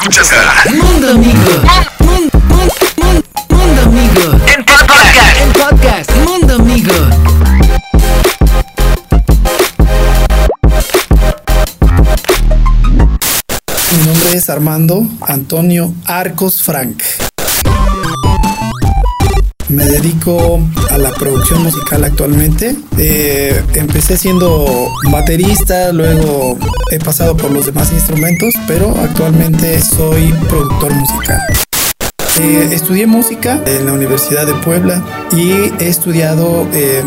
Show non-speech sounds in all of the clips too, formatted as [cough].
escuchas a Mundo Amigo. Mun- mun- mun- Mundo Amigo. en podcast. En podcast. Mundo Amigo. Mi nombre es Armando Antonio Arcos Frank. Me dedico a la producción musical actualmente. Eh, empecé siendo baterista, luego he pasado por los demás instrumentos, pero actualmente soy productor musical. Eh, estudié música en la Universidad de Puebla y he estudiado eh,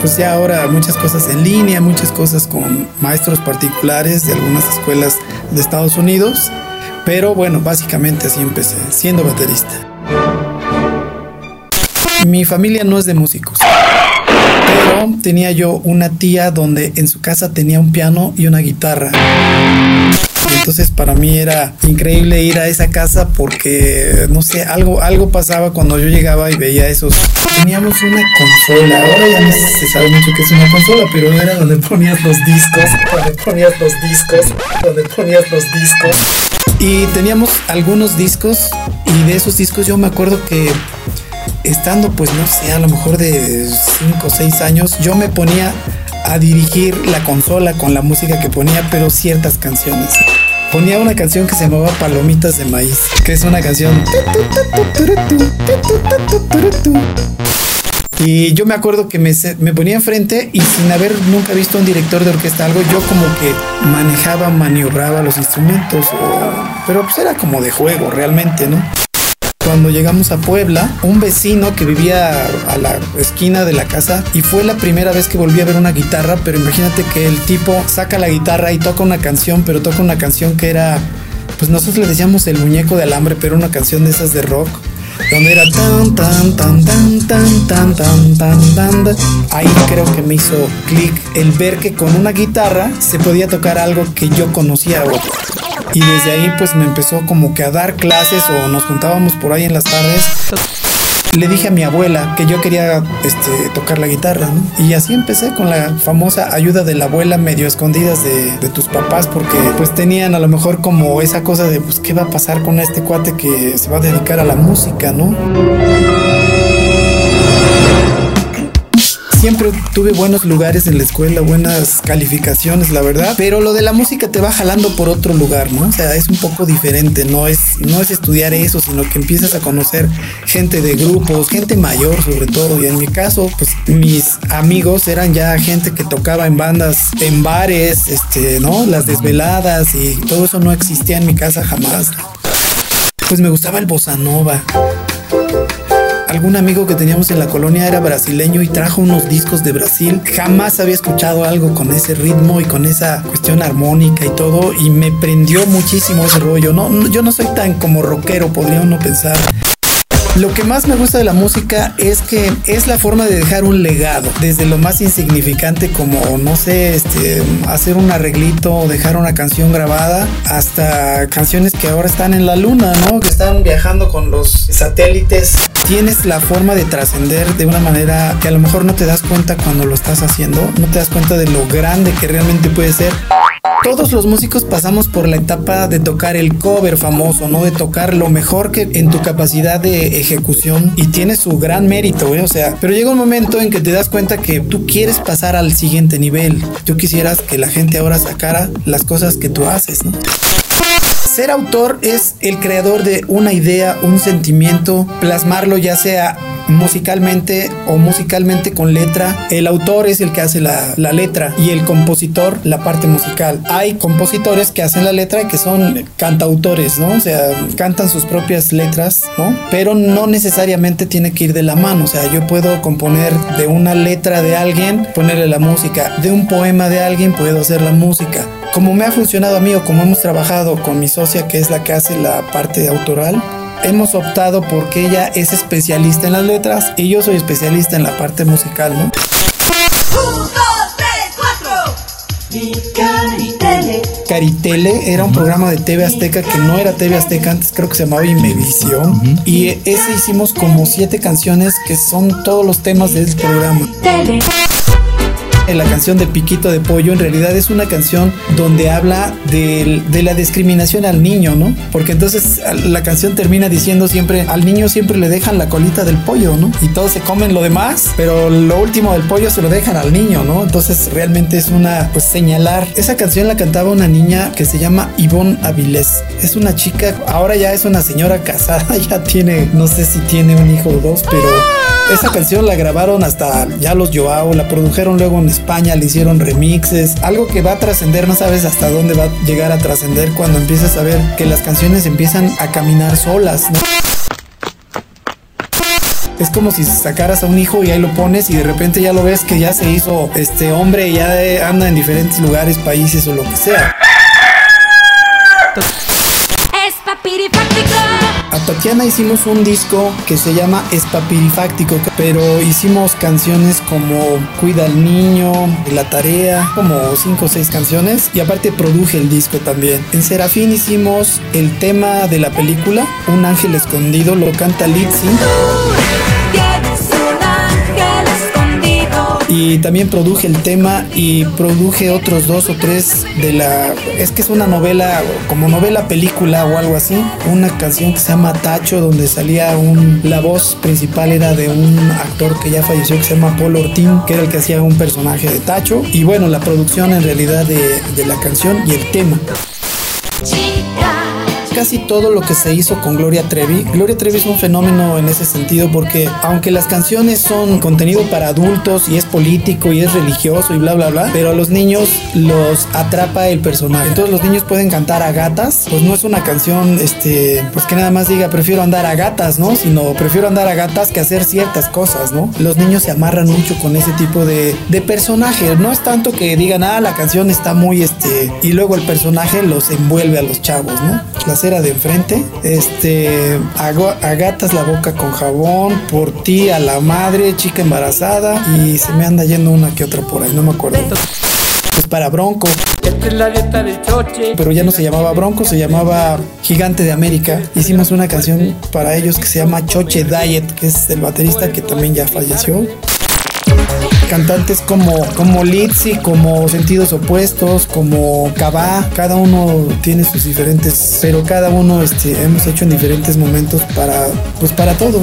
pues ya ahora muchas cosas en línea, muchas cosas con maestros particulares de algunas escuelas de Estados Unidos, pero bueno, básicamente así empecé, siendo baterista. Mi familia no es de músicos, pero tenía yo una tía donde en su casa tenía un piano y una guitarra. Entonces para mí era increíble ir a esa casa porque no sé, algo, algo pasaba cuando yo llegaba y veía esos. Teníamos una consola, ahora ya no se sabe mucho qué es una consola, pero era donde ponías los discos, donde ponías los discos, donde ponías los discos. Y teníamos algunos discos y de esos discos yo me acuerdo que estando pues no sé, a lo mejor de 5 o 6 años, yo me ponía a dirigir la consola con la música que ponía, pero ciertas canciones. Ponía una canción que se llamaba Palomitas de Maíz, que es una canción... Y yo me acuerdo que me, me ponía enfrente y sin haber nunca visto un director de orquesta algo, yo como que manejaba, maniobraba los instrumentos, pero pues era como de juego realmente, ¿no? Cuando llegamos a Puebla, un vecino que vivía a la esquina de la casa y fue la primera vez que volví a ver una guitarra, pero imagínate que el tipo saca la guitarra y toca una canción, pero toca una canción que era, pues nosotros le decíamos el muñeco de alambre, pero una canción de esas de rock. Donde era tan tan tan tan tan tan tan tan tan. Ahí creo que me hizo clic el ver que con una guitarra se podía tocar algo que yo conocía o y desde ahí pues me empezó como que a dar clases o nos juntábamos por ahí en las tardes. Le dije a mi abuela que yo quería este, tocar la guitarra, ¿no? Y así empecé con la famosa ayuda de la abuela medio escondidas de, de tus papás porque pues tenían a lo mejor como esa cosa de pues qué va a pasar con este cuate que se va a dedicar a la música, ¿no? Siempre tuve buenos lugares en la escuela, buenas calificaciones, la verdad. Pero lo de la música te va jalando por otro lugar, ¿no? O sea, es un poco diferente. No es, no es estudiar eso, sino que empiezas a conocer gente de grupos, gente mayor sobre todo. Y en mi caso, pues mis amigos eran ya gente que tocaba en bandas, en bares, este, ¿no? Las desveladas y todo eso no existía en mi casa jamás. Pues me gustaba el bossa nova algún amigo que teníamos en la colonia era brasileño y trajo unos discos de Brasil. Jamás había escuchado algo con ese ritmo y con esa cuestión armónica y todo y me prendió muchísimo ese rollo. No, yo no soy tan como rockero, podría uno pensar. Lo que más me gusta de la música es que es la forma de dejar un legado, desde lo más insignificante como, no sé, este, hacer un arreglito o dejar una canción grabada, hasta canciones que ahora están en la luna, ¿no? Que están viajando con los satélites. Tienes la forma de trascender de una manera que a lo mejor no te das cuenta cuando lo estás haciendo, no te das cuenta de lo grande que realmente puede ser. Todos los músicos pasamos por la etapa de tocar el cover famoso, ¿no? De tocar lo mejor que en tu capacidad de ejecución y tiene su gran mérito, ¿eh? O sea, pero llega un momento en que te das cuenta que tú quieres pasar al siguiente nivel. Tú quisieras que la gente ahora sacara las cosas que tú haces. Ser autor es el creador de una idea, un sentimiento, plasmarlo ya sea musicalmente o musicalmente con letra. El autor es el que hace la, la, letra y el compositor la parte musical. Hay compositores que hacen la letra y que son cantautores, ¿no? O sea, cantan sus propias letras, ¿no? Pero no necesariamente tiene que ir de la mano. O sea, yo puedo componer de una letra de alguien, ponerle la música. De un poema de alguien puedo hacer la música como me ha funcionado a mí o como hemos trabajado con mi socia que es la que hace la parte autoral, hemos optado porque ella es especialista en las letras y yo soy especialista en la parte musical, ¿no? Un, dos, tres, cuatro. Mi Caritele. Caritele era un programa de TV Azteca que no era TV Azteca, antes creo que se llamaba Imevisión. Y ese hicimos como siete canciones que son todos los temas del programa. Tele. La canción de Piquito de Pollo en realidad es una canción donde habla de, de la discriminación al niño, ¿no? Porque entonces la canción termina diciendo siempre, al niño siempre le dejan la colita del pollo, ¿no? Y todos se comen lo demás, pero lo último del pollo se lo dejan al niño, ¿no? Entonces realmente es una, pues señalar. Esa canción la cantaba una niña que se llama Ivonne Avilés. Es una chica, ahora ya es una señora casada, [laughs] ya tiene, no sé si tiene un hijo o dos, pero... Esa canción la grabaron hasta ya los Joao, la produjeron luego en España, le hicieron remixes, algo que va a trascender, no sabes hasta dónde va a llegar a trascender cuando empiezas a ver que las canciones empiezan a caminar solas. Es como si sacaras a un hijo y ahí lo pones y de repente ya lo ves que ya se hizo este hombre y ya anda en diferentes lugares, países o lo que sea. Tatiana hicimos un disco que se llama Espapirifáctico, pero hicimos canciones como Cuida al niño, La tarea, como cinco o seis canciones y aparte produje el disco también. En Serafín hicimos el tema de la película, Un ángel escondido, lo canta Litzy. Y también produje el tema y produje otros dos o tres de la... Es que es una novela, como novela película o algo así. Una canción que se llama Tacho, donde salía un... La voz principal era de un actor que ya falleció que se llama Paul Ortín, que era el que hacía un personaje de Tacho. Y bueno, la producción en realidad de, la canción y el tema. Casi todo lo que se hizo con Gloria Trevi. Gloria Trevi es un fenómeno en ese sentido porque aunque las canciones son contenido para adultos y es político y es religioso y bla bla bla, pero a los niños los atrapa el personaje. Entonces los niños pueden cantar a gatas, pues no es una canción este pues que nada más diga prefiero andar a gatas, ¿no? Sino prefiero andar a gatas que hacer ciertas cosas, ¿no? Los niños se amarran mucho con ese tipo de, de personaje. No es tanto que digan, ah, la canción está muy este y luego el personaje los envuelve a los chavos, ¿no? La cera de enfrente, este, agatas la boca con jabón, por ti a la madre, chica embarazada y se me anda yendo una que otra por ahí, no me acuerdo. Pues para Bronco, Esta es la dieta del choche. pero ya no se llamaba Bronco, se llamaba Gigante de América. Hicimos una canción para ellos que se llama Choche Diet, que es el baterista que también ya falleció. Cantantes como, como Litzy, como Sentidos Opuestos, como Cabá, cada uno tiene sus diferentes, pero cada uno este, hemos hecho en diferentes momentos para, pues para todos.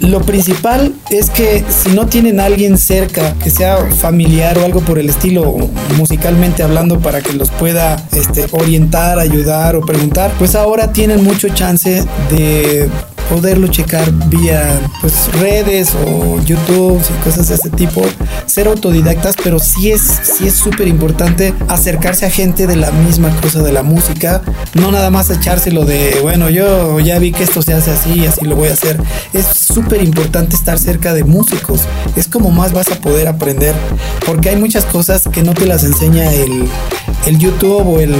Lo principal es que si no tienen a alguien cerca que sea familiar o algo por el estilo, musicalmente hablando, para que los pueda este, orientar, ayudar o preguntar, pues ahora tienen mucho chance de poderlo checar vía pues redes o YouTube y cosas de ese tipo, ser autodidactas, pero sí es sí es súper importante acercarse a gente de la misma cosa de la música, no nada más echárselo de, bueno, yo ya vi que esto se hace así y así lo voy a hacer. Es súper importante estar cerca de músicos, es como más vas a poder aprender, porque hay muchas cosas que no te las enseña el, el YouTube o el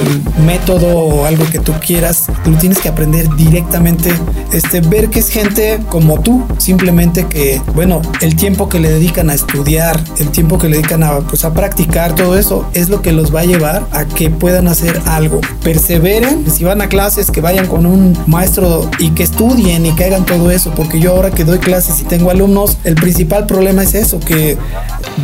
método o algo que tú quieras, lo tienes que aprender directamente, este, ver que es gente como tú, simplemente que, bueno, el tiempo que le dedican a estudiar, el tiempo que le dedican a, pues, a practicar, todo eso es lo que los va a llevar a que puedan hacer algo. Perseveren, si van a clases, que vayan con un maestro y que estudien y que hagan todo eso, porque yo ahora que doy clases y tengo alumnos, el principal problema es eso, que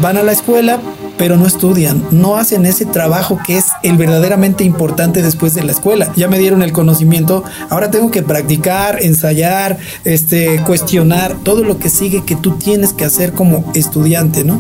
van a la escuela, pero no estudian, no hacen ese trabajo que es el verdaderamente importante después de la escuela. Ya me dieron el conocimiento, ahora tengo que practicar, ensayar, este, cuestionar todo lo que sigue que tú tienes que hacer como estudiante, ¿no?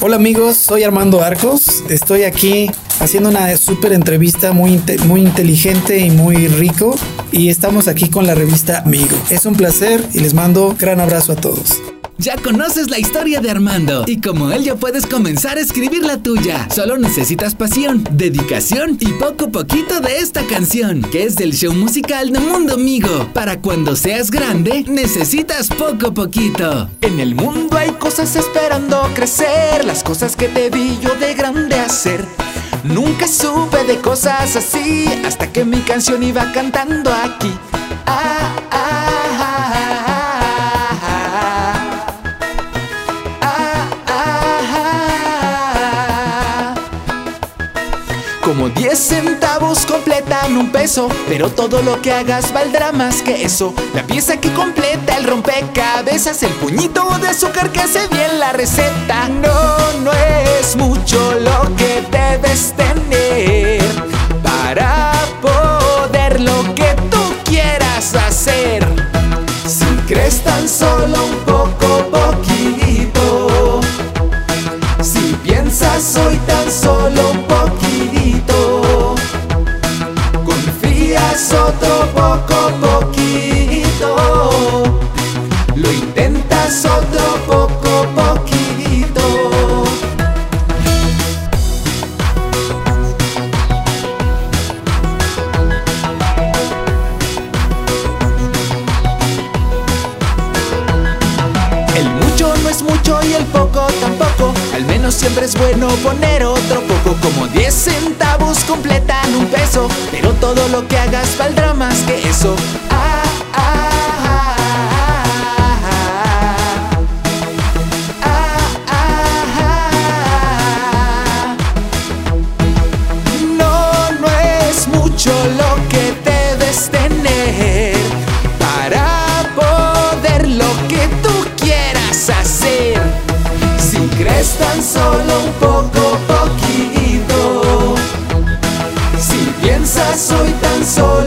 Hola amigos, soy Armando Arcos, estoy aquí haciendo una súper entrevista muy, muy inteligente y muy rico y estamos aquí con la revista Amigo. Es un placer y les mando un gran abrazo a todos. Ya conoces la historia de Armando y como él ya puedes comenzar a escribir la tuya. Solo necesitas pasión, dedicación y poco poquito de esta canción, que es del show musical de Mundo Amigo. Para cuando seas grande, necesitas poco poquito. En el mundo hay cosas esperando crecer, las cosas que te vi yo de grande hacer. Nunca supe de cosas así hasta que mi canción iba cantando aquí. Ah, ah, Como 10 centavos completan un peso, pero todo lo que hagas valdrá más que eso. La pieza que completa el rompecabezas, el puñito de azúcar que hace bien la receta. No, poco, Siempre es bueno poner otro poco. Como 10 centavos completan un peso. Pero todo lo que hagas valdrá más que eso. Ah, ah. No, no es mucho lo que debes tener tan solo un poco, poquito. Si piensas soy tan solo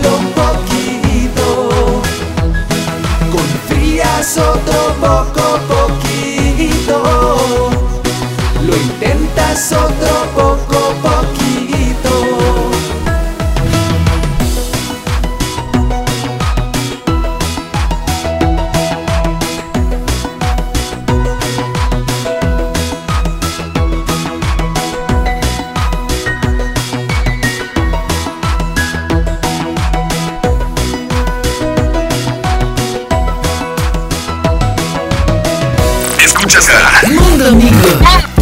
Mundo Amigo.